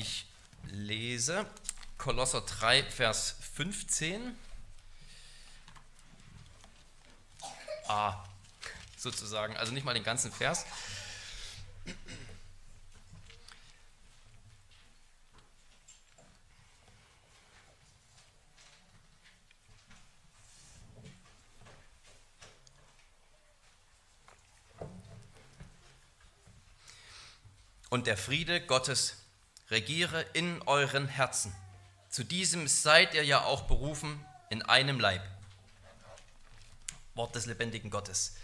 Ich lese Kolosser 3, Vers 15. A, sozusagen, also nicht mal den ganzen Vers. Und der Friede Gottes regiere in euren Herzen. Zu diesem seid ihr ja auch berufen in einem Leib. Wort des lebendigen Gottes.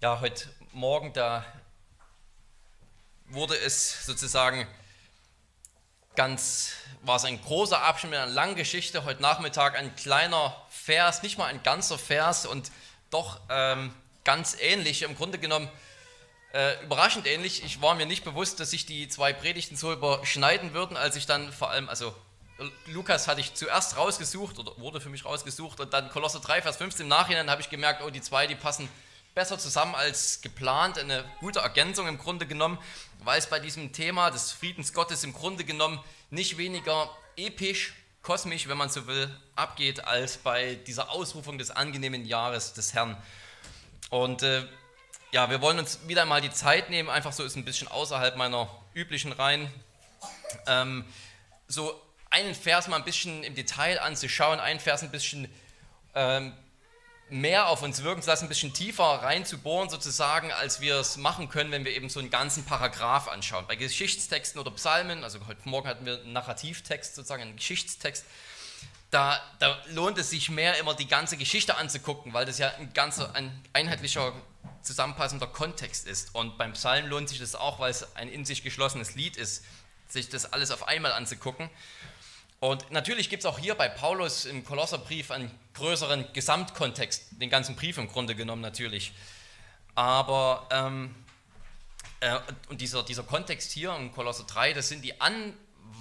Ja, heute Morgen, da wurde es sozusagen ganz, war es ein großer Abschnitt mit einer langen Geschichte. Heute Nachmittag ein kleiner Vers, nicht mal ein ganzer Vers und doch ähm, ganz ähnlich. Im Grunde genommen äh, überraschend ähnlich. Ich war mir nicht bewusst, dass sich die zwei Predigten so überschneiden würden, als ich dann vor allem, also Lukas hatte ich zuerst rausgesucht oder wurde für mich rausgesucht und dann Kolosser 3, Vers 15 im Nachhinein habe ich gemerkt, oh, die zwei, die passen besser zusammen als geplant, eine gute Ergänzung im Grunde genommen, weil es bei diesem Thema des Friedens Gottes im Grunde genommen nicht weniger episch, kosmisch, wenn man so will, abgeht, als bei dieser Ausrufung des angenehmen Jahres des Herrn. Und äh, ja, wir wollen uns wieder mal die Zeit nehmen, einfach so ist ein bisschen außerhalb meiner üblichen Reihen, ähm, so einen Vers mal ein bisschen im Detail anzuschauen, einen Vers ein bisschen ähm, mehr auf uns wirken zu lassen, ein bisschen tiefer reinzubohren sozusagen, als wir es machen können, wenn wir eben so einen ganzen Paragraph anschauen. Bei Geschichtstexten oder Psalmen, also heute Morgen hatten wir einen Narrativtext sozusagen, einen Geschichtstext, da, da lohnt es sich mehr immer die ganze Geschichte anzugucken, weil das ja ein ganzer, ein einheitlicher zusammenpassender Kontext ist. Und beim Psalm lohnt sich das auch, weil es ein in sich geschlossenes Lied ist, sich das alles auf einmal anzugucken. Und natürlich gibt es auch hier bei Paulus im Kolosserbrief einen größeren Gesamtkontext, den ganzen Brief im Grunde genommen natürlich. Aber ähm, äh, und dieser, dieser Kontext hier im Kolosser 3, das sind die An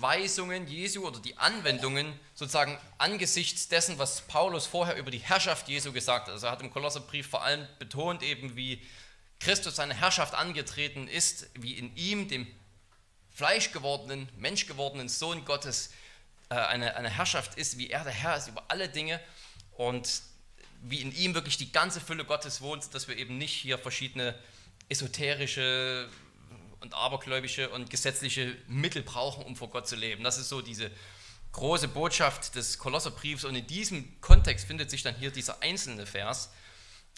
Weisungen Jesu oder die Anwendungen sozusagen angesichts dessen, was Paulus vorher über die Herrschaft Jesu gesagt hat. Also er hat im Kolosserbrief vor allem betont eben, wie Christus seine Herrschaft angetreten ist, wie in ihm, dem fleischgewordenen, menschgewordenen Sohn Gottes, äh, eine, eine Herrschaft ist, wie er der Herr ist über alle Dinge und wie in ihm wirklich die ganze Fülle Gottes wohnt, dass wir eben nicht hier verschiedene esoterische und abergläubische und gesetzliche Mittel brauchen, um vor Gott zu leben. Das ist so diese große Botschaft des Kolosserbriefs und in diesem Kontext findet sich dann hier dieser einzelne Vers.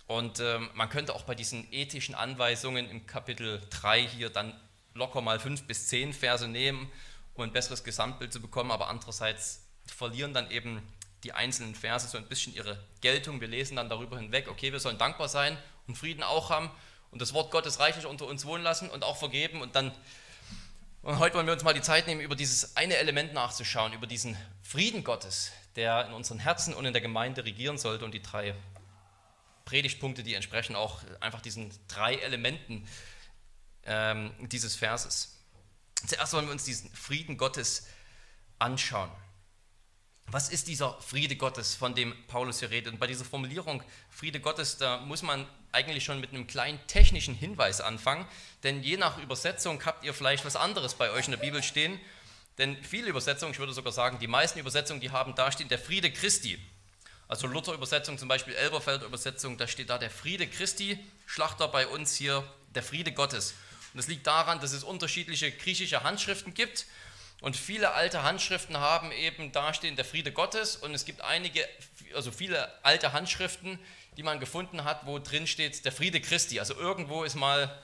Und ähm, man könnte auch bei diesen ethischen Anweisungen im Kapitel 3 hier dann locker mal fünf bis zehn Verse nehmen, um ein besseres Gesamtbild zu bekommen, aber andererseits verlieren dann eben die einzelnen Verse so ein bisschen ihre Geltung. Wir lesen dann darüber hinweg, okay, wir sollen dankbar sein und Frieden auch haben und das Wort Gottes reichlich unter uns wohnen lassen und auch vergeben. Und dann, und heute wollen wir uns mal die Zeit nehmen, über dieses eine Element nachzuschauen, über diesen Frieden Gottes, der in unseren Herzen und in der Gemeinde regieren sollte. Und die drei Predigtpunkte, die entsprechen auch einfach diesen drei Elementen ähm, dieses Verses. Zuerst wollen wir uns diesen Frieden Gottes anschauen. Was ist dieser Friede Gottes, von dem Paulus hier redet? Und bei dieser Formulierung Friede Gottes, da muss man eigentlich schon mit einem kleinen technischen Hinweis anfangen, denn je nach Übersetzung habt ihr vielleicht was anderes bei euch in der Bibel stehen. Denn viele Übersetzungen, ich würde sogar sagen, die meisten Übersetzungen, die haben da stehen der Friede Christi. Also Luther-Übersetzung, zum Beispiel Elberfeld-Übersetzung, da steht da der Friede Christi, Schlachter bei uns hier der Friede Gottes. Und das liegt daran, dass es unterschiedliche griechische Handschriften gibt und viele alte Handschriften haben eben dastehen der Friede Gottes und es gibt einige, also viele alte Handschriften, die man gefunden hat, wo drin steht der Friede Christi. Also irgendwo ist mal,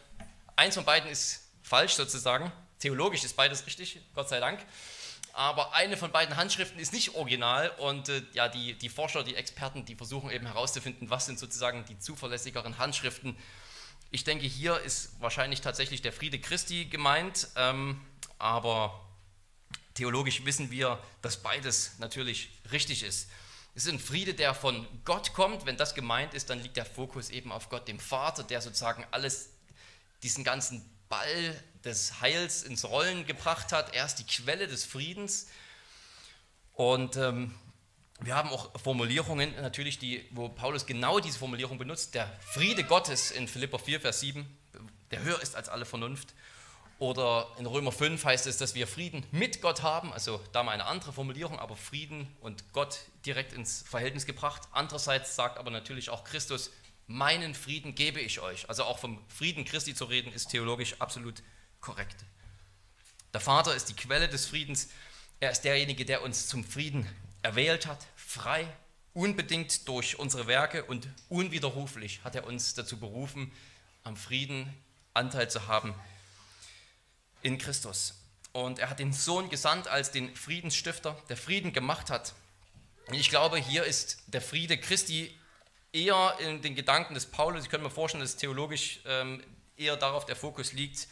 eins von beiden ist falsch sozusagen. Theologisch ist beides richtig, Gott sei Dank. Aber eine von beiden Handschriften ist nicht original und äh, ja, die, die Forscher, die Experten, die versuchen eben herauszufinden, was sind sozusagen die zuverlässigeren Handschriften. Ich denke, hier ist wahrscheinlich tatsächlich der Friede Christi gemeint, ähm, aber Theologisch wissen wir, dass beides natürlich richtig ist. Es ist ein Friede, der von Gott kommt. Wenn das gemeint ist, dann liegt der Fokus eben auf Gott, dem Vater, der sozusagen alles, diesen ganzen Ball des Heils ins Rollen gebracht hat. Er ist die Quelle des Friedens. Und ähm, wir haben auch Formulierungen, natürlich, die, wo Paulus genau diese Formulierung benutzt. Der Friede Gottes in Philippa 4, Vers 7, der höher ist als alle Vernunft. Oder in Römer 5 heißt es, dass wir Frieden mit Gott haben, also da mal eine andere Formulierung, aber Frieden und Gott direkt ins Verhältnis gebracht. Andererseits sagt aber natürlich auch Christus, meinen Frieden gebe ich euch. Also auch vom Frieden Christi zu reden, ist theologisch absolut korrekt. Der Vater ist die Quelle des Friedens. Er ist derjenige, der uns zum Frieden erwählt hat, frei, unbedingt durch unsere Werke und unwiderruflich hat er uns dazu berufen, am Frieden Anteil zu haben in Christus. Und er hat den Sohn gesandt als den Friedensstifter, der Frieden gemacht hat. Und ich glaube, hier ist der Friede Christi eher in den Gedanken des Paulus. Ich könnte mir vorstellen, dass theologisch ähm, eher darauf der Fokus liegt.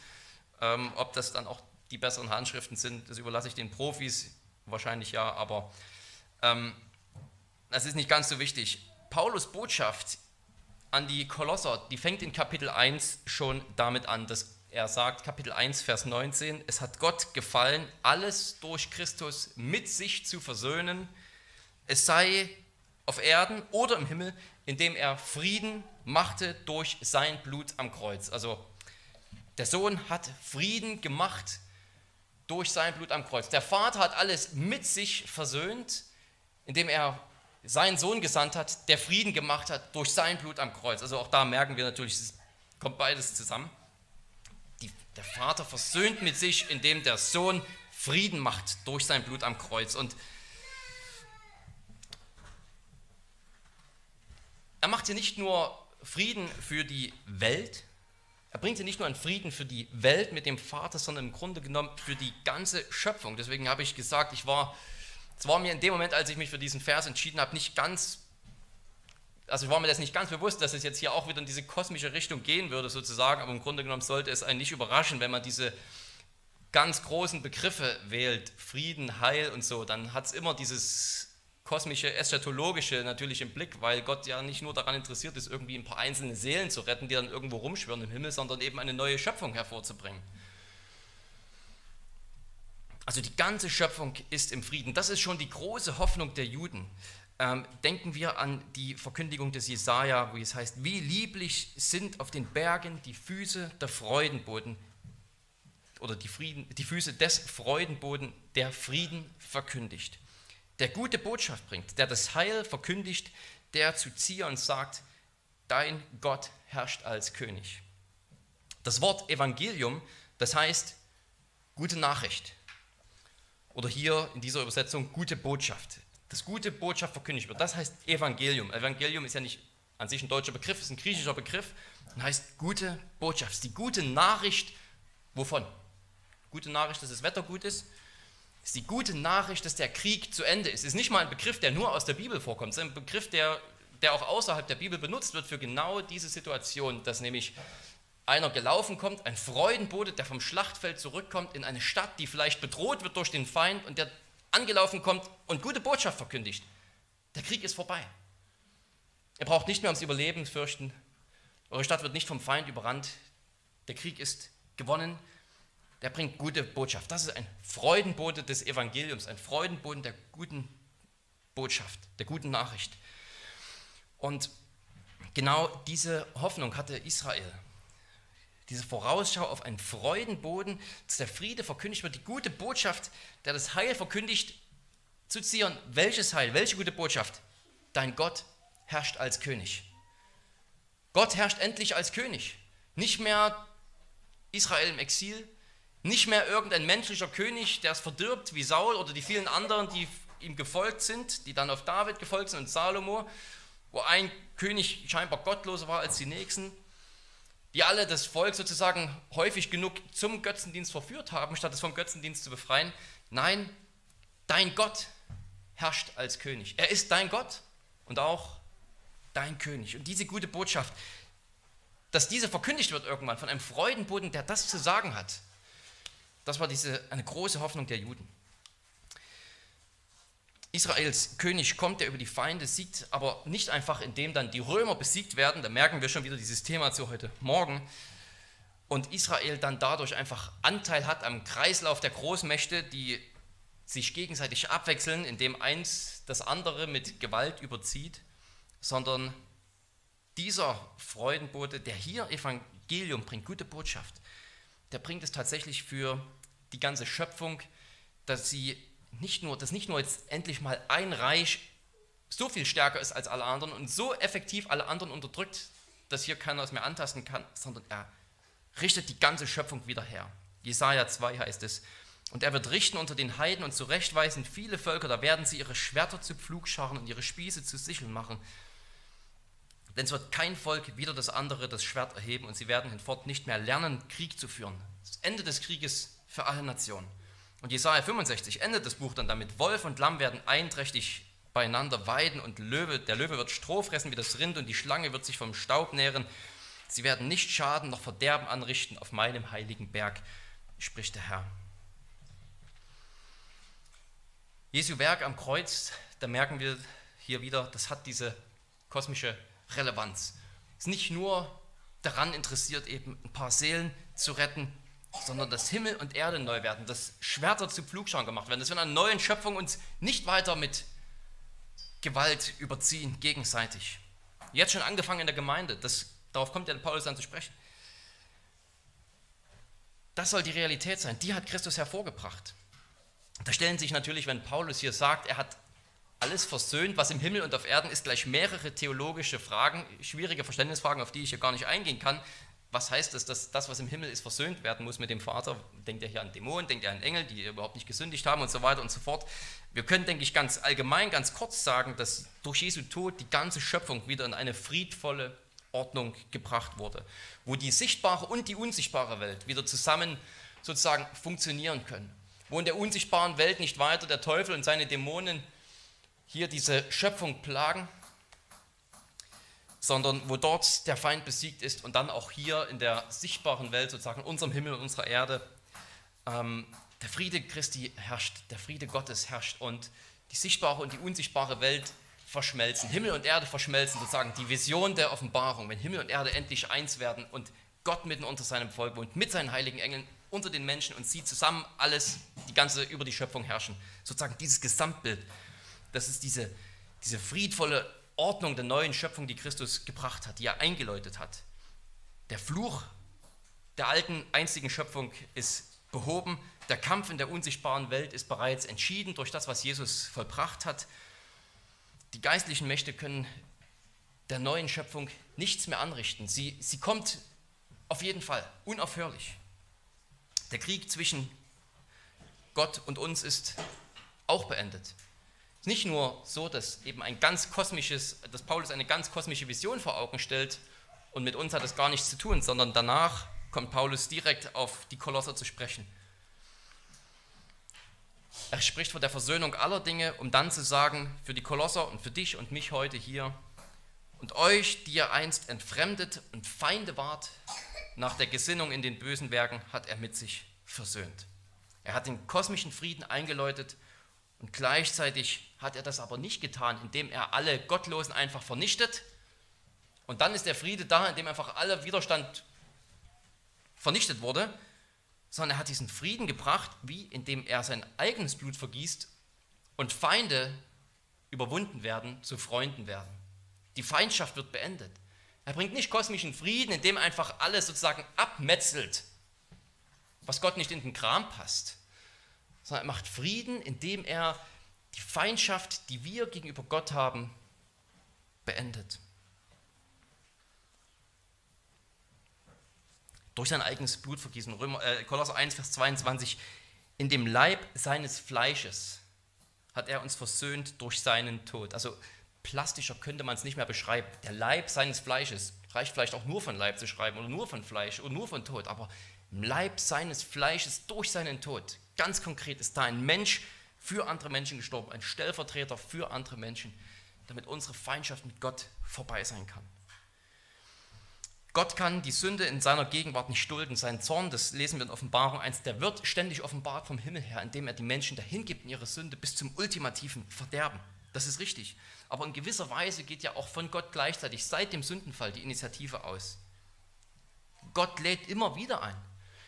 Ähm, ob das dann auch die besseren Handschriften sind, das überlasse ich den Profis. Wahrscheinlich ja, aber ähm, das ist nicht ganz so wichtig. Paulus Botschaft an die Kolosser, die fängt in Kapitel 1 schon damit an, dass er sagt, Kapitel 1, Vers 19, es hat Gott gefallen, alles durch Christus mit sich zu versöhnen, es sei auf Erden oder im Himmel, indem er Frieden machte durch sein Blut am Kreuz. Also der Sohn hat Frieden gemacht durch sein Blut am Kreuz. Der Vater hat alles mit sich versöhnt, indem er seinen Sohn gesandt hat, der Frieden gemacht hat durch sein Blut am Kreuz. Also auch da merken wir natürlich, es kommt beides zusammen. Der Vater versöhnt mit sich, indem der Sohn Frieden macht durch sein Blut am Kreuz. Und er macht hier nicht nur Frieden für die Welt, er bringt hier nicht nur einen Frieden für die Welt mit dem Vater, sondern im Grunde genommen für die ganze Schöpfung. Deswegen habe ich gesagt, ich war, es war mir in dem Moment, als ich mich für diesen Vers entschieden habe, nicht ganz also war mir das nicht ganz bewusst, dass es jetzt hier auch wieder in diese kosmische Richtung gehen würde, sozusagen, aber im Grunde genommen sollte es einen nicht überraschen, wenn man diese ganz großen Begriffe wählt, Frieden, Heil und so, dann hat es immer dieses kosmische, eschatologische natürlich im Blick, weil Gott ja nicht nur daran interessiert ist, irgendwie ein paar einzelne Seelen zu retten, die dann irgendwo rumschwirren im Himmel, sondern eben eine neue Schöpfung hervorzubringen. Also die ganze Schöpfung ist im Frieden. Das ist schon die große Hoffnung der Juden ähm, denken wir an die Verkündigung des Jesaja, wo es heißt: Wie lieblich sind auf den Bergen die Füße der Freudenboden oder die, Frieden, die Füße des Freudenboden, der Frieden verkündigt, der gute Botschaft bringt, der das Heil verkündigt, der zu Zion sagt: Dein Gott herrscht als König. Das Wort Evangelium, das heißt gute Nachricht. Oder hier in dieser Übersetzung gute Botschaft das gute Botschaft verkündigt wird. Das heißt Evangelium. Evangelium ist ja nicht an sich ein deutscher Begriff, ist ein griechischer Begriff und heißt gute Botschaft. Die gute Nachricht, wovon? Gute Nachricht, dass das Wetter gut ist, ist die gute Nachricht, dass der Krieg zu Ende ist. Ist nicht mal ein Begriff, der nur aus der Bibel vorkommt, es ist ein Begriff, der, der auch außerhalb der Bibel benutzt wird für genau diese Situation, dass nämlich einer gelaufen kommt, ein Freudenbote, der vom Schlachtfeld zurückkommt in eine Stadt, die vielleicht bedroht wird durch den Feind und der angelaufen kommt und gute Botschaft verkündigt. Der Krieg ist vorbei. Ihr braucht nicht mehr ums Überleben fürchten. Eure Stadt wird nicht vom Feind überrannt. Der Krieg ist gewonnen. Der bringt gute Botschaft. Das ist ein Freudenbote des Evangeliums, ein Freudenboten der guten Botschaft, der guten Nachricht. Und genau diese Hoffnung hatte Israel diese Vorausschau auf einen Freudenboden, dass der Friede verkündigt wird, die gute Botschaft, der das Heil verkündigt, zu Zion. Welches Heil? Welche gute Botschaft? Dein Gott herrscht als König. Gott herrscht endlich als König. Nicht mehr Israel im Exil, nicht mehr irgendein menschlicher König, der es verdirbt wie Saul oder die vielen anderen, die ihm gefolgt sind, die dann auf David gefolgt sind und Salomo, wo ein König scheinbar gottloser war als die nächsten die alle das Volk sozusagen häufig genug zum Götzendienst verführt haben, statt es vom Götzendienst zu befreien. Nein, dein Gott herrscht als König. Er ist dein Gott und auch dein König. Und diese gute Botschaft, dass diese verkündigt wird irgendwann von einem Freudenboden, der das zu sagen hat, das war diese, eine große Hoffnung der Juden. Israels König kommt, der über die Feinde siegt, aber nicht einfach, indem dann die Römer besiegt werden, da merken wir schon wieder dieses Thema zu heute Morgen, und Israel dann dadurch einfach Anteil hat am Kreislauf der Großmächte, die sich gegenseitig abwechseln, indem eins das andere mit Gewalt überzieht, sondern dieser Freudenbote, der hier Evangelium bringt, gute Botschaft, der bringt es tatsächlich für die ganze Schöpfung, dass sie nicht nur, dass nicht nur jetzt endlich mal ein Reich so viel stärker ist als alle anderen und so effektiv alle anderen unterdrückt, dass hier keiner es mehr antasten kann, sondern er richtet die ganze Schöpfung wieder her. Jesaja 2 heißt es. Und er wird richten unter den Heiden und zurechtweisen viele Völker, da werden sie ihre Schwerter zu Pflugscharen und ihre Spieße zu Sicheln machen. Denn es wird kein Volk wieder das andere das Schwert erheben und sie werden hinfort nicht mehr lernen, Krieg zu führen. Das Ende des Krieges für alle Nationen. Und Jesaja 65 endet das Buch dann damit: Wolf und Lamm werden einträchtig beieinander weiden und Löwe, der Löwe wird Stroh fressen wie das Rind und die Schlange wird sich vom Staub nähren. Sie werden nicht Schaden noch Verderben anrichten auf meinem heiligen Berg, spricht der Herr. Jesu Werk am Kreuz, da merken wir hier wieder, das hat diese kosmische Relevanz. Es ist nicht nur daran interessiert, eben ein paar Seelen zu retten, sondern dass Himmel und Erde neu werden, dass Schwerter zu Pflugscharen gemacht werden, dass wir in einer neuen Schöpfung uns nicht weiter mit Gewalt überziehen, gegenseitig. Jetzt schon angefangen in der Gemeinde, das, darauf kommt ja Paulus dann zu sprechen. Das soll die Realität sein, die hat Christus hervorgebracht. Da stellen sich natürlich, wenn Paulus hier sagt, er hat alles versöhnt, was im Himmel und auf Erden ist, gleich mehrere theologische Fragen, schwierige Verständnisfragen, auf die ich hier gar nicht eingehen kann. Was heißt das, dass das, was im Himmel ist, versöhnt werden muss mit dem Vater? Denkt er hier an Dämonen, denkt er an Engel, die überhaupt nicht gesündigt haben und so weiter und so fort. Wir können, denke ich, ganz allgemein, ganz kurz sagen, dass durch Jesu Tod die ganze Schöpfung wieder in eine friedvolle Ordnung gebracht wurde, wo die sichtbare und die unsichtbare Welt wieder zusammen sozusagen funktionieren können, wo in der unsichtbaren Welt nicht weiter der Teufel und seine Dämonen hier diese Schöpfung plagen, sondern wo dort der Feind besiegt ist und dann auch hier in der sichtbaren Welt, sozusagen unserem Himmel und unserer Erde, ähm, der Friede Christi herrscht, der Friede Gottes herrscht und die sichtbare und die unsichtbare Welt verschmelzen, Himmel und Erde verschmelzen, sozusagen die Vision der Offenbarung, wenn Himmel und Erde endlich eins werden und Gott mitten unter seinem Volk wohnt, mit seinen heiligen Engeln unter den Menschen und sie zusammen alles, die ganze über die Schöpfung herrschen. Sozusagen dieses Gesamtbild, das ist diese, diese friedvolle Ordnung der neuen Schöpfung, die Christus gebracht hat, die er eingeläutet hat. Der Fluch der alten einzigen Schöpfung ist behoben. Der Kampf in der unsichtbaren Welt ist bereits entschieden durch das, was Jesus vollbracht hat. Die geistlichen Mächte können der neuen Schöpfung nichts mehr anrichten. Sie, sie kommt auf jeden Fall unaufhörlich. Der Krieg zwischen Gott und uns ist auch beendet. Ist nicht nur so, dass eben ein ganz kosmisches, dass Paulus eine ganz kosmische Vision vor Augen stellt und mit uns hat es gar nichts zu tun, sondern danach kommt Paulus direkt auf die Kolosser zu sprechen. Er spricht von der Versöhnung aller Dinge, um dann zu sagen, für die Kolosser und für dich und mich heute hier und euch, die ihr einst entfremdet und Feinde wart, nach der Gesinnung in den bösen Werken hat er mit sich versöhnt. Er hat den kosmischen Frieden eingeläutet und gleichzeitig hat er das aber nicht getan, indem er alle Gottlosen einfach vernichtet. Und dann ist der Friede da, indem einfach aller Widerstand vernichtet wurde, sondern er hat diesen Frieden gebracht, wie indem er sein eigenes Blut vergießt und Feinde überwunden werden, zu Freunden werden. Die Feindschaft wird beendet. Er bringt nicht kosmischen Frieden, indem er einfach alles sozusagen abmetzelt, was Gott nicht in den Kram passt, sondern er macht Frieden, indem er die Feindschaft, die wir gegenüber Gott haben, beendet. durch sein eigenes Blutvergießen. Römer, äh, Kolosser 1, Vers 22. In dem Leib seines Fleisches hat er uns versöhnt durch seinen Tod. Also plastischer könnte man es nicht mehr beschreiben. Der Leib seines Fleisches reicht vielleicht auch nur von Leib zu schreiben oder nur von Fleisch oder nur von Tod, aber im Leib seines Fleisches durch seinen Tod. Ganz konkret ist da ein Mensch für andere Menschen gestorben, ein Stellvertreter für andere Menschen, damit unsere Feindschaft mit Gott vorbei sein kann. Gott kann die Sünde in seiner Gegenwart nicht dulden. Sein Zorn, das lesen wir in Offenbarung 1, der wird ständig offenbart vom Himmel her, indem er die Menschen dahin gibt in ihre Sünde bis zum ultimativen Verderben. Das ist richtig. Aber in gewisser Weise geht ja auch von Gott gleichzeitig seit dem Sündenfall die Initiative aus. Gott lädt immer wieder ein.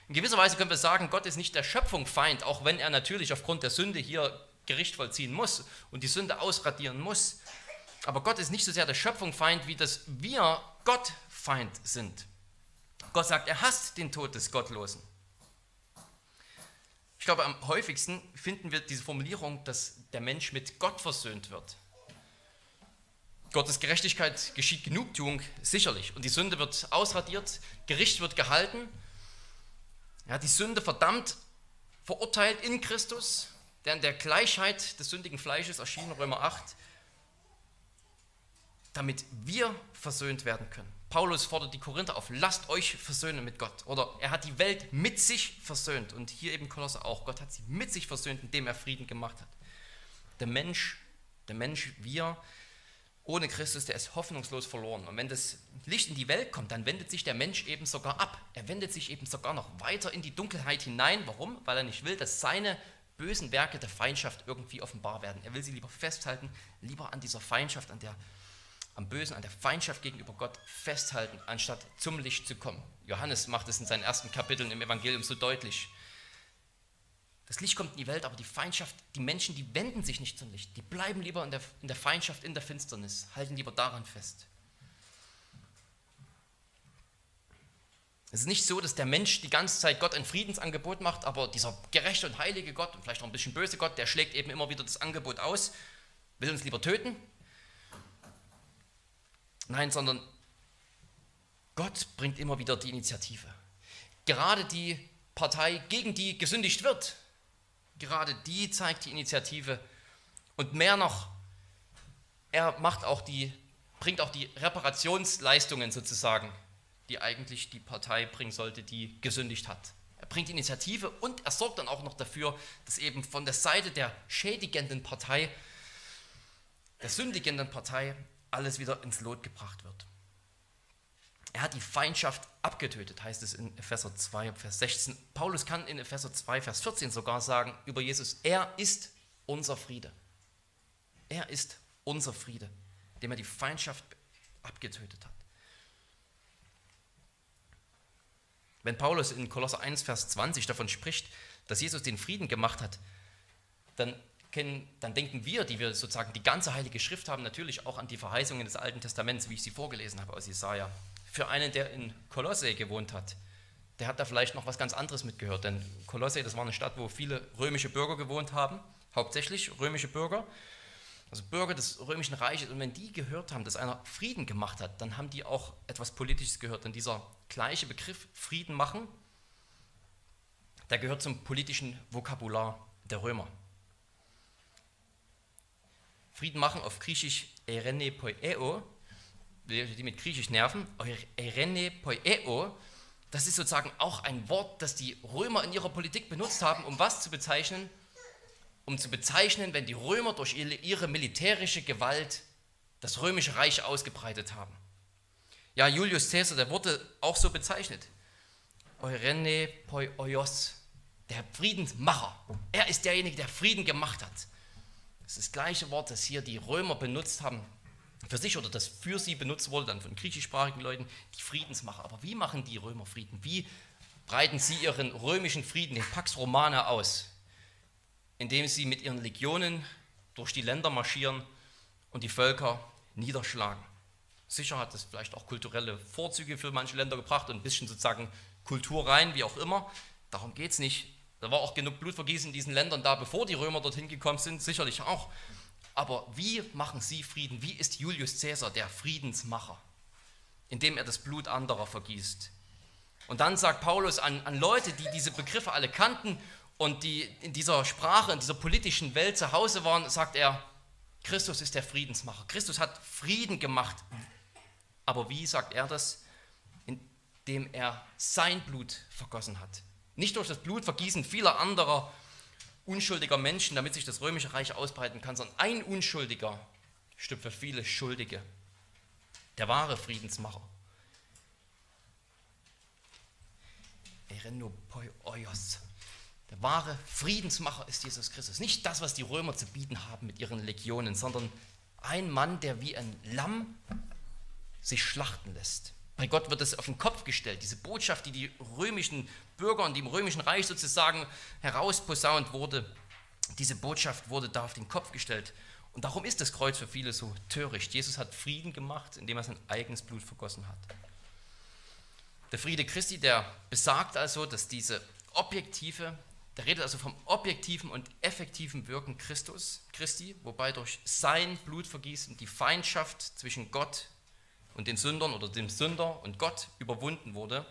In gewisser Weise können wir sagen, Gott ist nicht der Schöpfung Feind, auch wenn er natürlich aufgrund der Sünde hier Gericht vollziehen muss und die Sünde ausradieren muss. Aber Gott ist nicht so sehr der Schöpfung Feind, wie dass wir Gott Feind sind. Gott sagt, er hasst den Tod des Gottlosen. Ich glaube, am häufigsten finden wir diese Formulierung, dass der Mensch mit Gott versöhnt wird. Gottes Gerechtigkeit geschieht Genugtuung, sicherlich. Und die Sünde wird ausradiert, Gericht wird gehalten. Ja, die Sünde verdammt, verurteilt in Christus, der in der Gleichheit des sündigen Fleisches erschien, Römer 8, damit wir versöhnt werden können. Paulus fordert die Korinther auf, lasst euch versöhnen mit Gott. Oder er hat die Welt mit sich versöhnt. Und hier eben Kolosse auch. Gott hat sie mit sich versöhnt, indem er Frieden gemacht hat. Der Mensch, der Mensch, wir, ohne Christus, der ist hoffnungslos verloren. Und wenn das Licht in die Welt kommt, dann wendet sich der Mensch eben sogar ab. Er wendet sich eben sogar noch weiter in die Dunkelheit hinein. Warum? Weil er nicht will, dass seine bösen Werke der Feindschaft irgendwie offenbar werden. Er will sie lieber festhalten, lieber an dieser Feindschaft, an der am Bösen, an der Feindschaft gegenüber Gott festhalten, anstatt zum Licht zu kommen. Johannes macht es in seinen ersten Kapiteln im Evangelium so deutlich. Das Licht kommt in die Welt, aber die Feindschaft, die Menschen, die wenden sich nicht zum Licht. Die bleiben lieber in der, in der Feindschaft, in der Finsternis, halten lieber daran fest. Es ist nicht so, dass der Mensch die ganze Zeit Gott ein Friedensangebot macht, aber dieser gerechte und heilige Gott und vielleicht auch ein bisschen böse Gott, der schlägt eben immer wieder das Angebot aus, will uns lieber töten Nein, sondern Gott bringt immer wieder die Initiative. Gerade die Partei, gegen die gesündigt wird, gerade die zeigt die Initiative. Und mehr noch, er macht auch die, bringt auch die Reparationsleistungen sozusagen, die eigentlich die Partei bringen sollte, die gesündigt hat. Er bringt Initiative und er sorgt dann auch noch dafür, dass eben von der Seite der schädigenden Partei, der sündigenden Partei, alles wieder ins Lot gebracht wird. Er hat die Feindschaft abgetötet, heißt es in Epheser 2, Vers 16. Paulus kann in Epheser 2, Vers 14 sogar sagen über Jesus, er ist unser Friede. Er ist unser Friede, dem er die Feindschaft abgetötet hat. Wenn Paulus in Kolosser 1, Vers 20 davon spricht, dass Jesus den Frieden gemacht hat, dann kennen, dann denken wir, die wir sozusagen die ganze Heilige Schrift haben, natürlich auch an die Verheißungen des Alten Testaments, wie ich sie vorgelesen habe aus Jesaja. Für einen, der in Kolosse gewohnt hat, der hat da vielleicht noch was ganz anderes mitgehört, denn Kolosse, das war eine Stadt, wo viele römische Bürger gewohnt haben, hauptsächlich römische Bürger, also Bürger des römischen Reiches. Und wenn die gehört haben, dass einer Frieden gemacht hat, dann haben die auch etwas Politisches gehört. Denn dieser gleiche Begriff Frieden machen, der gehört zum politischen Vokabular der Römer. Frieden machen auf Griechisch erene poieo, die mit Griechisch nerven, erene poieo, das ist sozusagen auch ein Wort, das die Römer in ihrer Politik benutzt haben, um was zu bezeichnen? Um zu bezeichnen, wenn die Römer durch ihre militärische Gewalt das römische Reich ausgebreitet haben. Ja, Julius Caesar, der wurde auch so bezeichnet. Eurene poios, der Friedensmacher. Er ist derjenige, der Frieden gemacht hat. Das ist das gleiche Wort, das hier die Römer benutzt haben für sich oder das für sie benutzt wurde, dann von griechischsprachigen Leuten, die Friedensmacher. Aber wie machen die Römer Frieden? Wie breiten sie ihren römischen Frieden, den Pax Romana, aus? Indem sie mit ihren Legionen durch die Länder marschieren und die Völker niederschlagen. Sicher hat das vielleicht auch kulturelle Vorzüge für manche Länder gebracht und ein bisschen sozusagen Kultur rein, wie auch immer. Darum geht es nicht. Da war auch genug Blutvergießen in diesen Ländern da, bevor die Römer dorthin gekommen sind, sicherlich auch. Aber wie machen sie Frieden? Wie ist Julius Caesar der Friedensmacher? Indem er das Blut anderer vergießt. Und dann sagt Paulus an, an Leute, die diese Begriffe alle kannten und die in dieser Sprache, in dieser politischen Welt zu Hause waren, sagt er, Christus ist der Friedensmacher. Christus hat Frieden gemacht. Aber wie sagt er das? Indem er sein Blut vergossen hat. Nicht durch das Blutvergießen vieler anderer unschuldiger Menschen, damit sich das römische Reich ausbreiten kann, sondern ein Unschuldiger stirbt für viele Schuldige. Der wahre Friedensmacher. Der wahre Friedensmacher ist Jesus Christus. Nicht das, was die Römer zu bieten haben mit ihren Legionen, sondern ein Mann, der wie ein Lamm sich schlachten lässt. Bei Gott wird es auf den Kopf gestellt. Diese Botschaft, die die römischen Bürger und die im römischen Reich sozusagen herausposaunt wurde, diese Botschaft wurde da auf den Kopf gestellt. Und darum ist das Kreuz für viele so töricht. Jesus hat Frieden gemacht, indem er sein eigenes Blut vergossen hat. Der Friede Christi, der besagt also, dass diese objektive, Der redet also vom objektiven und effektiven Wirken Christus, Christi, wobei durch sein Blutvergießen die Feindschaft zwischen Gott und den Sündern oder dem Sünder und Gott überwunden wurde,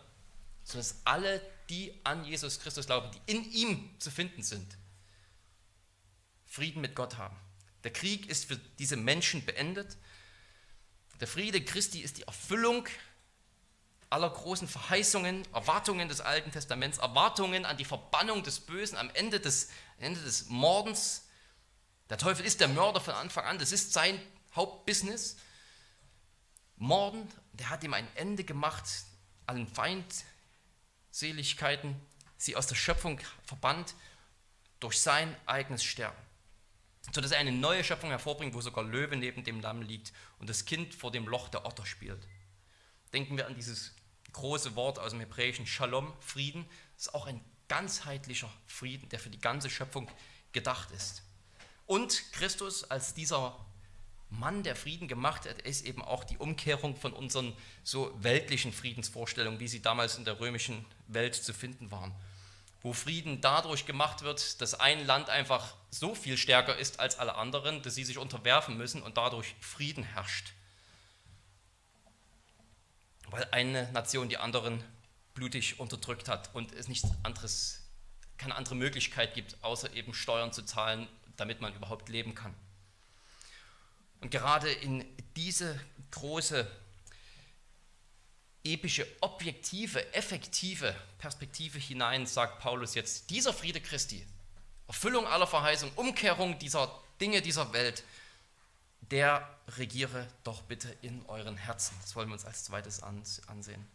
sodass alle, die an Jesus Christus glauben, die in ihm zu finden sind, Frieden mit Gott haben. Der Krieg ist für diese Menschen beendet. Der Friede Christi ist die Erfüllung aller großen Verheißungen, Erwartungen des Alten Testaments, Erwartungen an die Verbannung des Bösen am Ende des, Ende des Mordens. Der Teufel ist der Mörder von Anfang an, das ist sein Hauptbusiness. Morden, der hat ihm ein Ende gemacht, allen Feindseligkeiten, sie aus der Schöpfung verbannt durch sein eigenes Sterben. Sodass er eine neue Schöpfung hervorbringt, wo sogar Löwe neben dem Lamm liegt und das Kind vor dem Loch der Otter spielt. Denken wir an dieses große Wort aus dem Hebräischen Shalom, Frieden. Das ist auch ein ganzheitlicher Frieden, der für die ganze Schöpfung gedacht ist. Und Christus als dieser Mann, der Frieden gemacht hat, ist eben auch die Umkehrung von unseren so weltlichen Friedensvorstellungen, wie sie damals in der römischen Welt zu finden waren. Wo Frieden dadurch gemacht wird, dass ein Land einfach so viel stärker ist als alle anderen, dass sie sich unterwerfen müssen und dadurch Frieden herrscht weil eine Nation die anderen blutig unterdrückt hat und es nichts anderes, keine andere Möglichkeit gibt, außer eben Steuern zu zahlen, damit man überhaupt leben kann. Und gerade in diese große, epische, objektive, effektive Perspektive hinein sagt Paulus jetzt, dieser Friede Christi, Erfüllung aller Verheißungen, Umkehrung dieser Dinge dieser Welt, der regiere doch bitte in euren Herzen. Das wollen wir uns als zweites ansehen.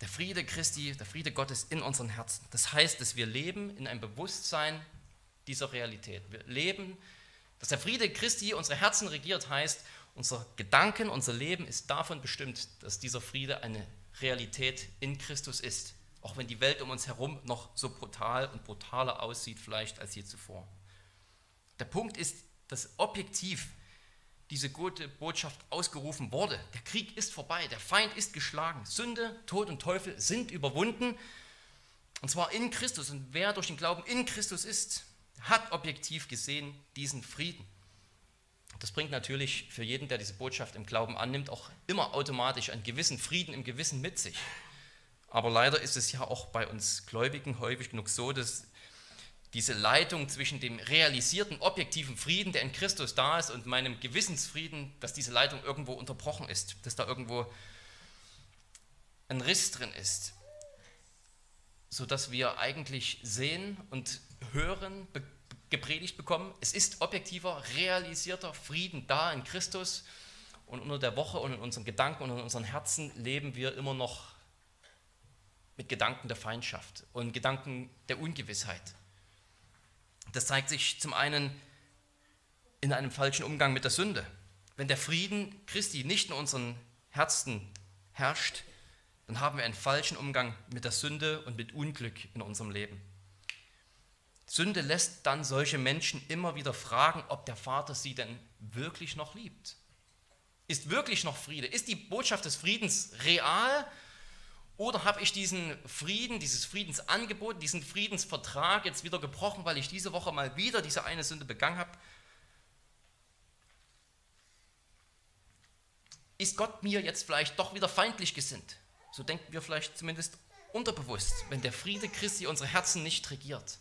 Der Friede Christi, der Friede Gottes in unseren Herzen. Das heißt, dass wir leben in einem Bewusstsein dieser Realität. Wir leben, dass der Friede Christi unsere Herzen regiert, heißt, unser Gedanken, unser Leben ist davon bestimmt, dass dieser Friede eine Realität in Christus ist. Auch wenn die Welt um uns herum noch so brutal und brutaler aussieht, vielleicht als je zuvor. Der Punkt ist, dass objektiv diese gute Botschaft ausgerufen wurde. Der Krieg ist vorbei, der Feind ist geschlagen, Sünde, Tod und Teufel sind überwunden. Und zwar in Christus. Und wer durch den Glauben in Christus ist, hat objektiv gesehen diesen Frieden. Das bringt natürlich für jeden, der diese Botschaft im Glauben annimmt, auch immer automatisch einen gewissen Frieden im Gewissen mit sich. Aber leider ist es ja auch bei uns Gläubigen häufig genug so, dass diese Leitung zwischen dem realisierten objektiven Frieden, der in Christus da ist, und meinem Gewissensfrieden, dass diese Leitung irgendwo unterbrochen ist, dass da irgendwo ein Riss drin ist, sodass wir eigentlich sehen und hören, gepredigt bekommen, es ist objektiver, realisierter Frieden da in Christus und unter der Woche und in unseren Gedanken und in unseren Herzen leben wir immer noch mit Gedanken der Feindschaft und Gedanken der Ungewissheit. Das zeigt sich zum einen in einem falschen Umgang mit der Sünde. Wenn der Frieden Christi nicht in unseren Herzen herrscht, dann haben wir einen falschen Umgang mit der Sünde und mit Unglück in unserem Leben. Sünde lässt dann solche Menschen immer wieder fragen, ob der Vater sie denn wirklich noch liebt. Ist wirklich noch Friede? Ist die Botschaft des Friedens real oder habe ich diesen Frieden, dieses Friedensangebot, diesen Friedensvertrag jetzt wieder gebrochen, weil ich diese Woche mal wieder diese eine Sünde begangen habe? Ist Gott mir jetzt vielleicht doch wieder feindlich gesinnt? So denken wir vielleicht zumindest unterbewusst, wenn der Friede Christi unsere Herzen nicht regiert.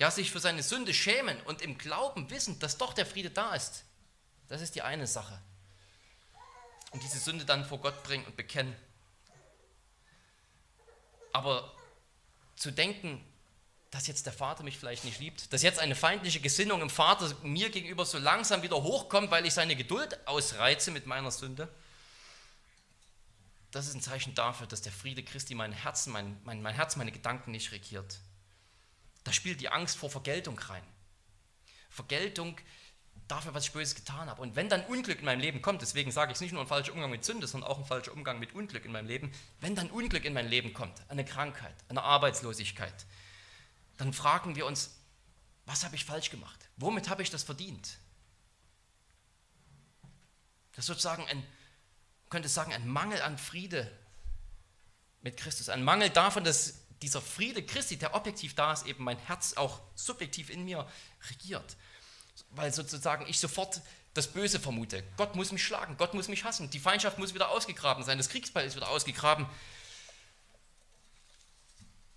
Ja, sich für seine Sünde schämen und im Glauben wissen, dass doch der Friede da ist. Das ist die eine Sache. Und diese Sünde dann vor Gott bringen und bekennen. Aber zu denken, dass jetzt der Vater mich vielleicht nicht liebt, dass jetzt eine feindliche Gesinnung im Vater mir gegenüber so langsam wieder hochkommt, weil ich seine Geduld ausreize mit meiner Sünde, das ist ein Zeichen dafür, dass der Friede Christi mein Herz, mein, mein, mein Herz, meine Gedanken nicht regiert. Da spielt die Angst vor Vergeltung rein. Vergeltung dafür, was ich Böses getan habe. Und wenn dann Unglück in meinem Leben kommt, deswegen sage ich es nicht nur ein falscher Umgang mit Sünde, sondern auch ein falscher Umgang mit Unglück in meinem Leben, wenn dann Unglück in mein Leben kommt, eine Krankheit, eine Arbeitslosigkeit, dann fragen wir uns, was habe ich falsch gemacht? Womit habe ich das verdient? Das ist sozusagen ein, könnte sagen, ein Mangel an Friede mit Christus, ein Mangel davon, dass dieser Friede Christi, der objektiv da ist, eben mein Herz auch subjektiv in mir regiert. Weil sozusagen ich sofort das Böse vermute. Gott muss mich schlagen, Gott muss mich hassen, die Feindschaft muss wieder ausgegraben sein, das Kriegsball ist wieder ausgegraben.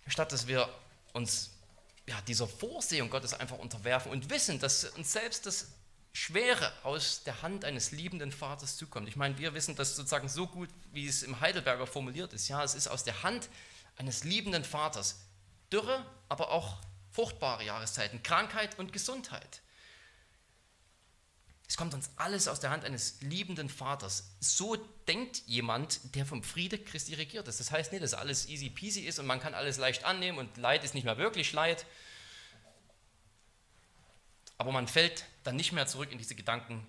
Statt dass wir uns ja, dieser Vorsehung Gottes einfach unterwerfen und wissen, dass uns selbst das Schwere aus der Hand eines liebenden Vaters zukommt. Ich meine, wir wissen das sozusagen so gut, wie es im Heidelberger formuliert ist. Ja, es ist aus der Hand eines liebenden Vaters. Dürre, aber auch fruchtbare Jahreszeiten, Krankheit und Gesundheit. Es kommt uns alles aus der Hand eines liebenden Vaters. So denkt jemand, der vom Friede Christi regiert ist. Das heißt nicht, dass alles easy peasy ist und man kann alles leicht annehmen und Leid ist nicht mehr wirklich Leid. Aber man fällt dann nicht mehr zurück in diese Gedanken,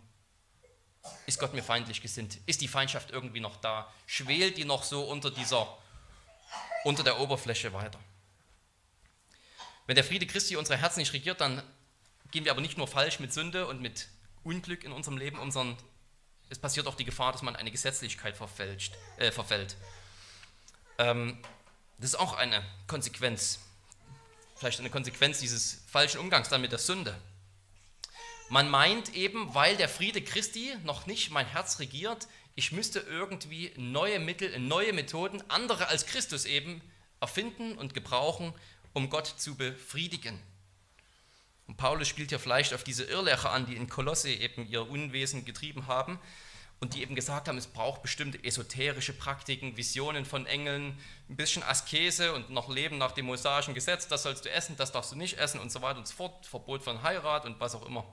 ist Gott mir feindlich gesinnt? Ist die Feindschaft irgendwie noch da? Schwelt die noch so unter dieser, unter der Oberfläche weiter? Wenn der Friede Christi unsere Herzen nicht regiert, dann gehen wir aber nicht nur falsch mit Sünde und mit Unglück in unserem Leben um, sondern es passiert auch die Gefahr, dass man eine Gesetzlichkeit verfälscht, äh, verfällt. Ähm, das ist auch eine Konsequenz, vielleicht eine Konsequenz dieses falschen Umgangs dann mit der Sünde. Man meint eben, weil der Friede Christi noch nicht mein Herz regiert, ich müsste irgendwie neue Mittel, neue Methoden, andere als Christus eben, erfinden und gebrauchen, um Gott zu befriedigen. Und Paulus spielt ja vielleicht auf diese Irrlehrer an, die in Kolosse eben ihr Unwesen getrieben haben und die eben gesagt haben, es braucht bestimmte esoterische Praktiken, Visionen von Engeln, ein bisschen Askese und noch Leben nach dem mosaischen Gesetz, das sollst du essen, das darfst du nicht essen und so weiter und so fort, Verbot von Heirat und was auch immer.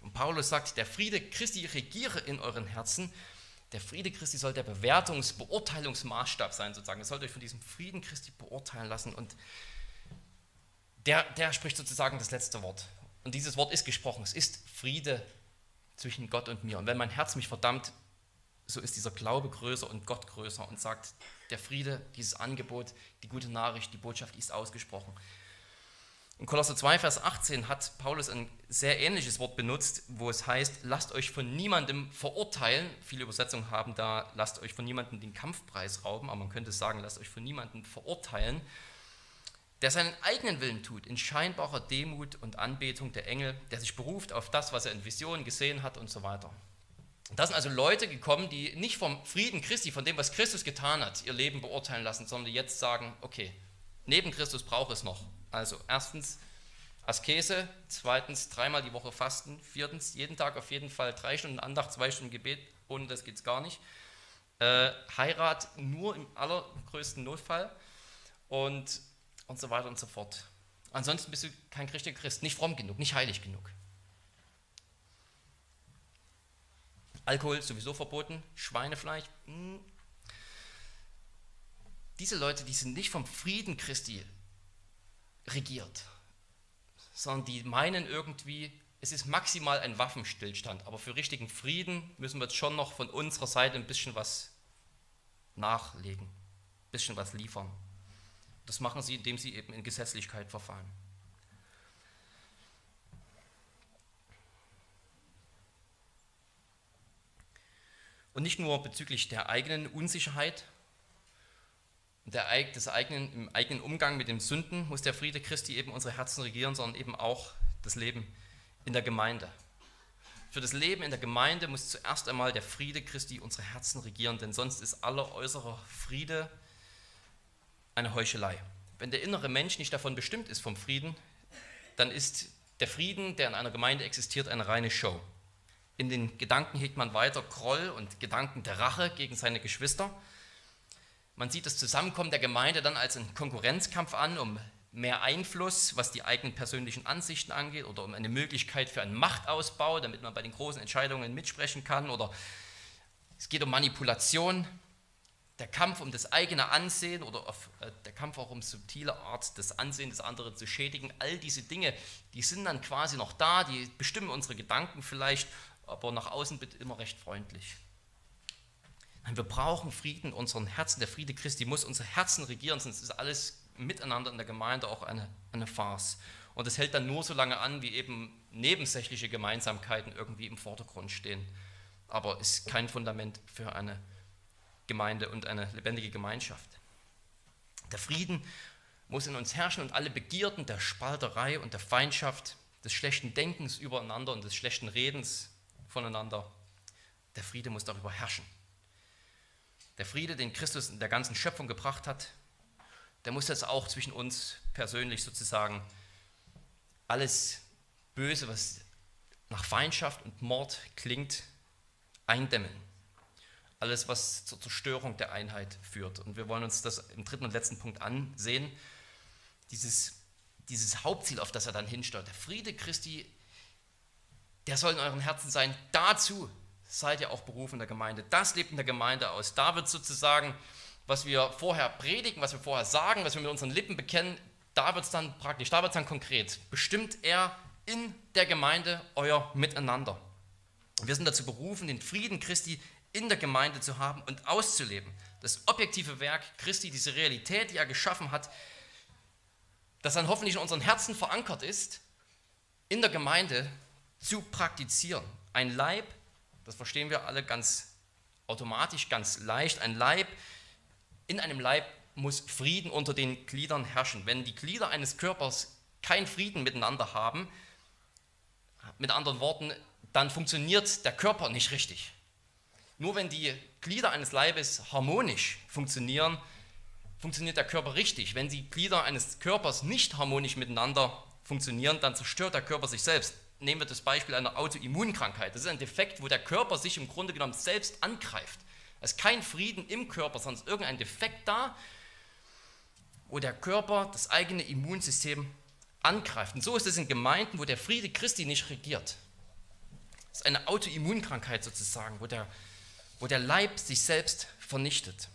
Und Paulus sagt, der Friede Christi regiere in euren Herzen. Der Friede Christi soll der Bewertungs-, Beurteilungsmaßstab sein, sozusagen. Ihr sollt euch von diesem Frieden Christi beurteilen lassen und der, der spricht sozusagen das letzte Wort. Und dieses Wort ist gesprochen. Es ist Friede zwischen Gott und mir. Und wenn mein Herz mich verdammt, so ist dieser Glaube größer und Gott größer und sagt, der Friede, dieses Angebot, die gute Nachricht, die Botschaft ist ausgesprochen. In Kolosser 2, Vers 18 hat Paulus ein sehr ähnliches Wort benutzt, wo es heißt, lasst euch von niemandem verurteilen. Viele Übersetzungen haben da, lasst euch von niemandem den Kampfpreis rauben, aber man könnte sagen, lasst euch von niemandem verurteilen der seinen eigenen Willen tut, in scheinbarer Demut und Anbetung der Engel, der sich beruft auf das, was er in Visionen gesehen hat und so weiter. Da sind also Leute gekommen, die nicht vom Frieden Christi, von dem, was Christus getan hat, ihr Leben beurteilen lassen, sondern die jetzt sagen, okay, neben Christus braucht es noch. Also erstens Askese, zweitens dreimal die Woche Fasten, viertens jeden Tag auf jeden Fall drei Stunden Andacht, zwei Stunden Gebet, ohne das geht es gar nicht. Äh, Heirat nur im allergrößten Notfall und und so weiter und so fort. Ansonsten bist du kein richtiger Christ, nicht fromm genug, nicht heilig genug. Alkohol sowieso verboten, Schweinefleisch. Mh. Hm. Diese Leute, die sind nicht vom Frieden Christi regiert, sondern die meinen irgendwie, es ist maximal ein Waffenstillstand, aber für richtigen Frieden müssen wir jetzt schon noch von unserer Seite ein bisschen was nachlegen, ein bisschen was liefern. Das machen sie, indem sie eben in Gesetzlichkeit verfallen. Und nicht nur bezüglich der eigenen Unsicherheit, der, des eigenen, im eigenen Umgang mit den Sünden muss der Friede Christi eben unsere Herzen regieren, sondern eben auch das Leben in der Gemeinde. Für das Leben in der Gemeinde muss zuerst einmal der Friede Christi unsere Herzen regieren, denn sonst ist aller äußerer Friede eine Heuchelei. Wenn der innere Mensch nicht davon bestimmt ist vom Frieden, dann ist der Frieden, der in einer Gemeinde existiert, eine reine Show. In den Gedanken hegt man weiter Groll und Gedanken der Rache gegen seine Geschwister. Man sieht das Zusammenkommen der Gemeinde dann als einen Konkurrenzkampf an, um mehr Einfluss, was die eigenen persönlichen Ansichten angeht, oder um eine Möglichkeit für einen Machtausbau, damit man bei den großen Entscheidungen mitsprechen kann, oder es geht um Manipulation, der Kampf um das eigene Ansehen oder auf, äh, der Kampf auch um subtile Art, das Ansehen des anderen zu schädigen, all diese Dinge, die sind dann quasi noch da, die bestimmen unsere Gedanken vielleicht, aber nach außen bitte immer recht freundlich. Wir brauchen Frieden in unseren Herzen. Der Friede Christi muss unsere Herzen regieren, sonst ist alles miteinander in der Gemeinde auch eine, eine Farce. Und es hält dann nur so lange an, wie eben nebensächliche Gemeinsamkeiten irgendwie im Vordergrund stehen. Aber ist kein Fundament für eine Gemeinde und eine lebendige Gemeinschaft. Der Frieden muss in uns herrschen und alle Begierden der Spalterei und der Feindschaft, des schlechten Denkens übereinander und des schlechten Redens voneinander, der Friede muss darüber herrschen. Der Friede, den Christus in der ganzen Schöpfung gebracht hat, der muss jetzt auch zwischen uns persönlich sozusagen alles Böse, was nach Feindschaft und Mord klingt, eindämmen. Alles, was zur Zerstörung der Einheit führt. Und wir wollen uns das im dritten und letzten Punkt ansehen. Dieses, dieses Hauptziel, auf das er dann hinsteuert. Der Friede Christi, der soll in euren Herzen sein. Dazu seid ihr auch berufen in der Gemeinde. Das lebt in der Gemeinde aus. Da wird sozusagen, was wir vorher predigen, was wir vorher sagen, was wir mit unseren Lippen bekennen, da wird es dann praktisch, da wird es dann konkret. Bestimmt er in der Gemeinde euer Miteinander. Wir sind dazu berufen, den Frieden Christi in der Gemeinde zu haben und auszuleben. Das objektive Werk Christi, diese Realität, die er geschaffen hat, das dann hoffentlich in unseren Herzen verankert ist, in der Gemeinde zu praktizieren. Ein Leib, das verstehen wir alle ganz automatisch, ganz leicht, ein Leib, in einem Leib muss Frieden unter den Gliedern herrschen. Wenn die Glieder eines Körpers keinen Frieden miteinander haben, mit anderen Worten, dann funktioniert der Körper nicht richtig. Nur wenn die Glieder eines Leibes harmonisch funktionieren, funktioniert der Körper richtig. Wenn die Glieder eines Körpers nicht harmonisch miteinander funktionieren, dann zerstört der Körper sich selbst. Nehmen wir das Beispiel einer Autoimmunkrankheit. Das ist ein Defekt, wo der Körper sich im Grunde genommen selbst angreift. Es ist kein Frieden im Körper, sondern irgendein Defekt da, wo der Körper das eigene Immunsystem angreift. Und so ist es in Gemeinden, wo der Friede Christi nicht regiert. Es ist eine Autoimmunkrankheit sozusagen, wo der, wo der Leib sich selbst vernichtet.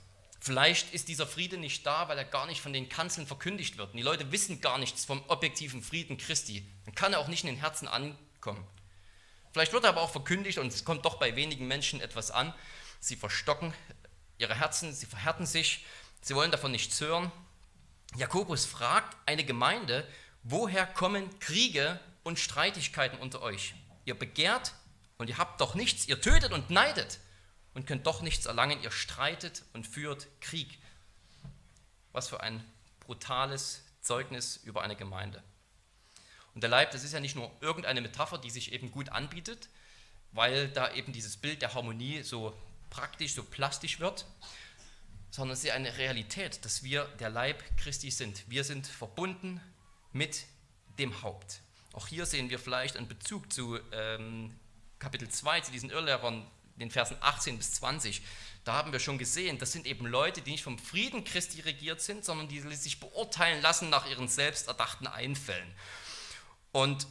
Vielleicht ist dieser Friede nicht da, weil er gar nicht von den Kanzeln verkündigt wird. Und die Leute wissen gar nichts vom objektiven Frieden Christi. Dann kann er auch nicht in den Herzen ankommen. Vielleicht wird er aber auch verkündigt und es kommt doch bei wenigen Menschen etwas an. Sie verstocken ihre Herzen, sie verhärten sich, sie wollen davon nichts hören. Jakobus fragt eine Gemeinde, woher kommen Kriege und Streitigkeiten unter euch? Ihr begehrt und ihr habt doch nichts, ihr tötet und neidet und könnt doch nichts erlangen, ihr streitet und führt Krieg. Was für ein brutales Zeugnis über eine Gemeinde. Und der Leib, das ist ja nicht nur irgendeine Metapher, die sich eben gut anbietet, weil da eben dieses Bild der Harmonie so praktisch, so plastisch wird, sondern es ist ja eine Realität, dass wir der Leib Christi sind. Wir sind verbunden mit dem Haupt. Auch hier sehen wir vielleicht einen Bezug zu ähm, Kapitel 2, zu diesen Irrlehrern, den Versen 18 bis 20. Da haben wir schon gesehen, das sind eben Leute, die nicht vom Frieden Christi regiert sind, sondern die sich beurteilen lassen nach ihren selbst erdachten Einfällen. Und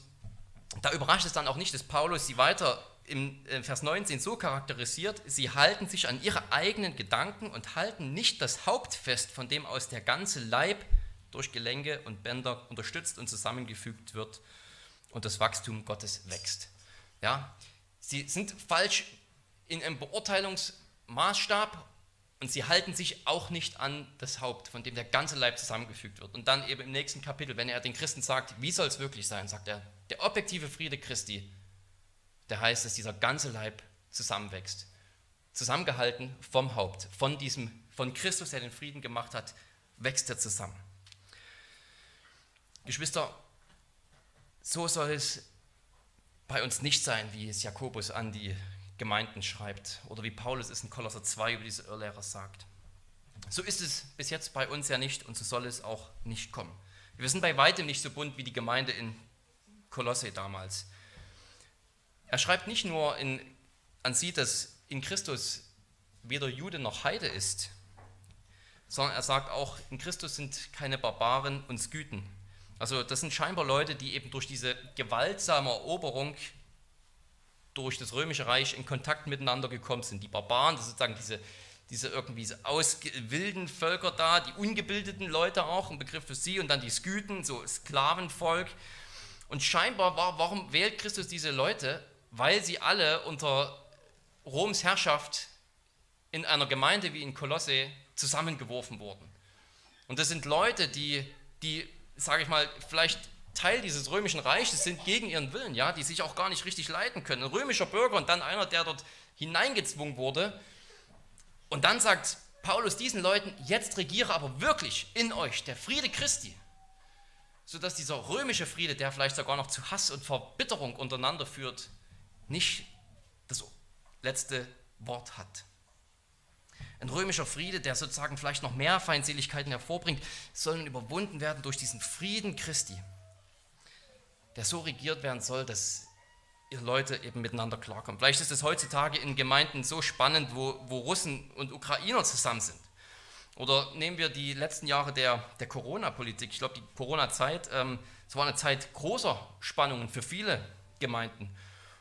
da überrascht es dann auch nicht, dass Paulus sie weiter im äh, Vers 19 so charakterisiert, sie halten sich an ihre eigenen Gedanken und halten nicht das Haupt fest, von dem aus der ganze Leib durch Gelenke und Bänder unterstützt und zusammengefügt wird und das Wachstum Gottes wächst. Ja, sie sind falsch in einem Beurteilungsmaßstab und sie halten sich auch nicht an das Haupt, von dem der ganze Leib zusammengefügt wird. Und dann eben im nächsten Kapitel, wenn er den Christen sagt, wie soll es wirklich sein, sagt er, der objektive Friede Christi, der heißt, dass dieser ganze Leib zusammenwächst. Zusammengehalten vom Haupt, von diesem, von Christus, der den Frieden gemacht hat, wächst er zusammen. Geschwister, so soll es bei uns nicht sein, wie es Jakobus an die Gemeinden schreibt oder wie Paulus es in Kolosser 2 über diese Irrlehrer sagt. So ist es bis jetzt bei uns ja nicht und so soll es auch nicht kommen. Wir sind bei weitem nicht so bunt wie die Gemeinde in Kolosse damals. Er schreibt nicht nur in, an sie, dass in Christus weder Jude noch Heide ist, sondern er sagt auch, in Christus sind keine Barbaren und Sküten. Also das sind scheinbar Leute, die eben durch diese gewaltsame Eroberung durch das Römische Reich in Kontakt miteinander gekommen sind. Die Barbaren, das sozusagen diese, diese irgendwie aus wilden Völker da, die ungebildeten Leute auch, ein Begriff für sie, und dann die Sküten, so Sklavenvolk. Und scheinbar, war, warum wählt Christus diese Leute? Weil sie alle unter Roms Herrschaft in einer Gemeinde wie in Kolosse zusammengeworfen wurden. Und das sind Leute, die, die sage ich mal, vielleicht Teil dieses römischen Reiches sind gegen ihren Willen, ja, die sich auch gar nicht richtig leiten können. Ein römischer Bürger und dann einer, der dort hineingezwungen wurde. Und dann sagt Paulus diesen Leuten, jetzt regiere aber wirklich in euch der Friede Christi, sodass dieser römische Friede, der vielleicht sogar noch zu Hass und Verbitterung untereinander führt, nicht das letzte Wort hat. Ein römischer Friede, der sozusagen vielleicht noch mehr Feindseligkeiten hervorbringt, soll nun überwunden werden durch diesen Frieden Christi, der so regiert werden soll, dass ihr Leute eben miteinander klarkommen. Vielleicht ist es heutzutage in Gemeinden so spannend, wo, wo Russen und Ukrainer zusammen sind. Oder nehmen wir die letzten Jahre der, der Corona-Politik. Ich glaube, die Corona-Zeit, ähm, es war eine Zeit großer Spannungen für viele Gemeinden.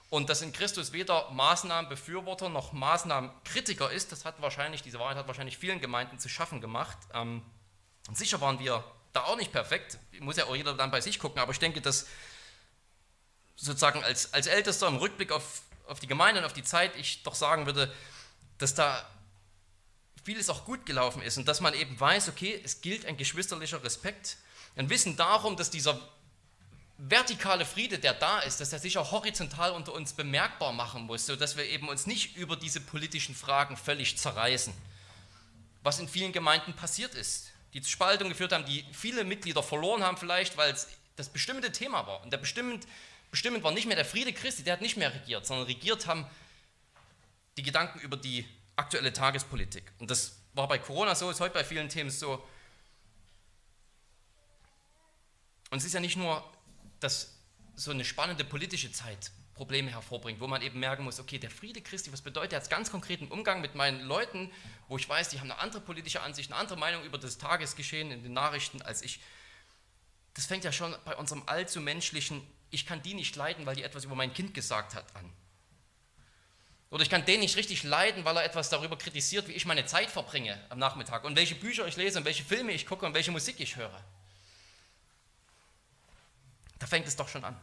Und dass in Christus weder Maßnahmenbefürworter noch Maßnahmenkritiker ist, das hat wahrscheinlich, diese Wahrheit hat wahrscheinlich vielen Gemeinden zu schaffen gemacht. Ähm, sicher waren wir da auch nicht perfekt, muss ja auch jeder dann bei sich gucken, aber ich denke, dass sozusagen als, als Ältester im Rückblick auf, auf die Gemeinde und auf die Zeit ich doch sagen würde, dass da vieles auch gut gelaufen ist und dass man eben weiß, okay, es gilt ein geschwisterlicher Respekt, ein Wissen darum, dass dieser vertikale Friede, der da ist, dass er sich auch horizontal unter uns bemerkbar machen muss, sodass wir eben uns nicht über diese politischen Fragen völlig zerreißen. Was in vielen Gemeinden passiert ist, die zu Spaltung geführt haben, die viele Mitglieder verloren haben vielleicht, weil es das bestimmte Thema war. Und der bestimmend, bestimmend war nicht mehr der Friede Christi, der hat nicht mehr regiert, sondern regiert haben die Gedanken über die aktuelle Tagespolitik. Und das war bei Corona so, ist heute bei vielen Themen so. Und es ist ja nicht nur dass so eine spannende politische Zeit Probleme hervorbringt, wo man eben merken muss, okay, der Friede Christi, was bedeutet er als ganz konkreten Umgang mit meinen Leuten, wo ich weiß, die haben eine andere politische Ansicht, eine andere Meinung über das Tagesgeschehen in den Nachrichten als ich. Das fängt ja schon bei unserem allzu menschlichen, ich kann die nicht leiden, weil die etwas über mein Kind gesagt hat, an. Oder ich kann den nicht richtig leiden, weil er etwas darüber kritisiert, wie ich meine Zeit verbringe am Nachmittag und welche Bücher ich lese und welche Filme ich gucke und welche Musik ich höre. Da fängt es doch schon an.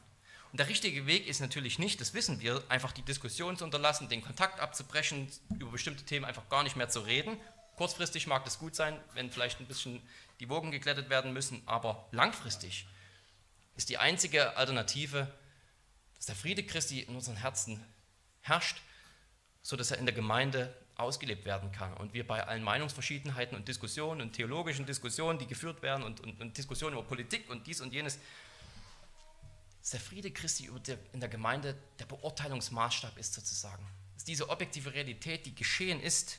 Und der richtige Weg ist natürlich nicht, das wissen wir, einfach die Diskussion zu unterlassen, den Kontakt abzubrechen, über bestimmte Themen einfach gar nicht mehr zu reden. Kurzfristig mag das gut sein, wenn vielleicht ein bisschen die Wogen geglättet werden müssen, aber langfristig ist die einzige Alternative, dass der Friede Christi in unseren Herzen herrscht, sodass er in der Gemeinde ausgelebt werden kann und wir bei allen Meinungsverschiedenheiten und Diskussionen und theologischen Diskussionen, die geführt werden und, und, und Diskussionen über Politik und dies und jenes, dass der Friede Christi in der Gemeinde der Beurteilungsmaßstab ist sozusagen. Dass diese objektive Realität, die geschehen ist,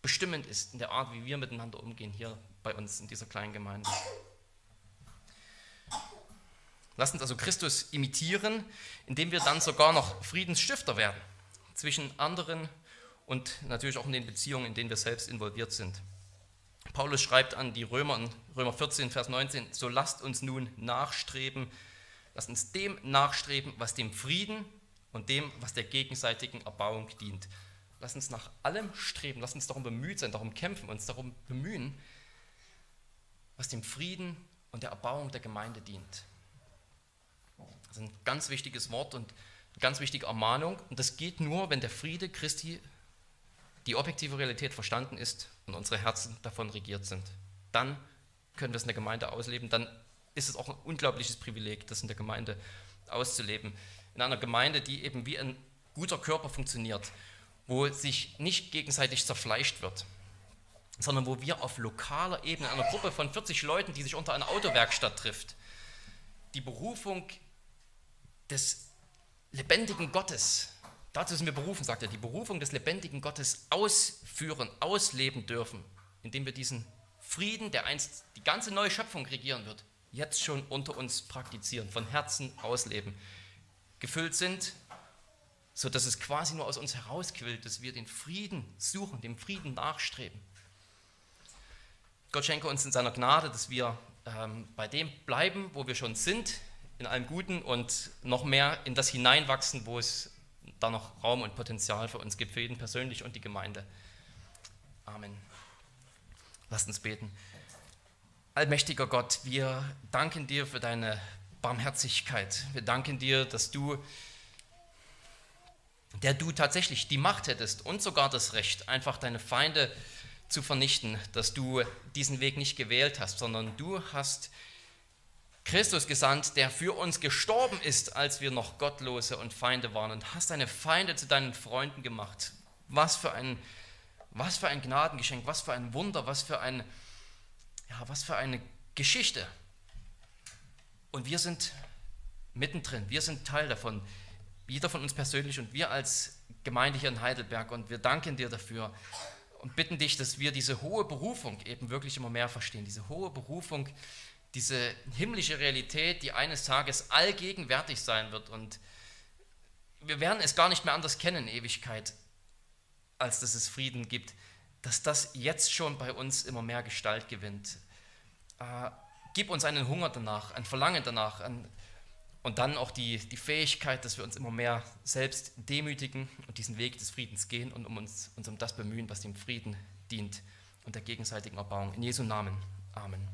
bestimmend ist in der Art, wie wir miteinander umgehen hier bei uns in dieser kleinen Gemeinde. Lasst uns also Christus imitieren, indem wir dann sogar noch Friedensstifter werden zwischen anderen und natürlich auch in den Beziehungen, in denen wir selbst involviert sind. Paulus schreibt an die Römer in Römer 14, Vers 19, so lasst uns nun nachstreben Lass uns dem nachstreben, was dem Frieden und dem, was der gegenseitigen Erbauung dient. Lass uns nach allem streben, lass uns darum bemüht sein, darum kämpfen, uns darum bemühen, was dem Frieden und der Erbauung der Gemeinde dient. Das ist ein ganz wichtiges Wort und eine ganz wichtige Ermahnung. Und das geht nur, wenn der Friede Christi, die objektive Realität verstanden ist und unsere Herzen davon regiert sind. Dann können wir es in der Gemeinde ausleben, dann ist es auch ein unglaubliches Privileg, das in der Gemeinde auszuleben. In einer Gemeinde, die eben wie ein guter Körper funktioniert, wo sich nicht gegenseitig zerfleischt wird, sondern wo wir auf lokaler Ebene, einer Gruppe von 40 Leuten, die sich unter einer Autowerkstatt trifft, die Berufung des lebendigen Gottes, dazu sind wir berufen, sagt er, die Berufung des lebendigen Gottes ausführen, ausleben dürfen, indem wir diesen Frieden, der einst die ganze neue Schöpfung regieren wird, jetzt schon unter uns praktizieren, von Herzen ausleben, gefüllt sind, sodass es quasi nur aus uns herausquillt, dass wir den Frieden suchen, dem Frieden nachstreben. Gott schenke uns in seiner Gnade, dass wir ähm, bei dem bleiben, wo wir schon sind, in allem Guten und noch mehr in das hineinwachsen, wo es da noch Raum und Potenzial für uns gibt, für jeden persönlich und die Gemeinde. Amen. Lasst uns beten. Allmächtiger Gott, wir danken dir für deine Barmherzigkeit. Wir danken dir, dass du, der du tatsächlich die Macht hättest und sogar das Recht, einfach deine Feinde zu vernichten, dass du diesen Weg nicht gewählt hast, sondern du hast Christus gesandt, der für uns gestorben ist, als wir noch Gottlose und Feinde waren und hast deine Feinde zu deinen Freunden gemacht. Was für ein Was für ein Gnadengeschenk, was für ein Wunder, was für, ein, ja, was für eine Geschichte. Und wir sind mittendrin, wir sind Teil davon, jeder von uns persönlich und wir als Gemeinde hier in Heidelberg. Und wir danken dir dafür und bitten dich, dass wir diese hohe Berufung eben wirklich immer mehr verstehen. Diese hohe Berufung, diese himmlische Realität, die eines Tages allgegenwärtig sein wird. Und wir werden es gar nicht mehr anders kennen Ewigkeit, als dass es Frieden gibt. Dass das jetzt schon bei uns immer mehr Gestalt gewinnt. Äh, gib uns einen Hunger danach, ein Verlangen danach, ein, und dann auch die, die Fähigkeit, dass wir uns immer mehr selbst demütigen und diesen Weg des Friedens gehen und um uns, uns um das bemühen, was dem Frieden dient und der gegenseitigen Erbauung. In Jesu Namen. Amen.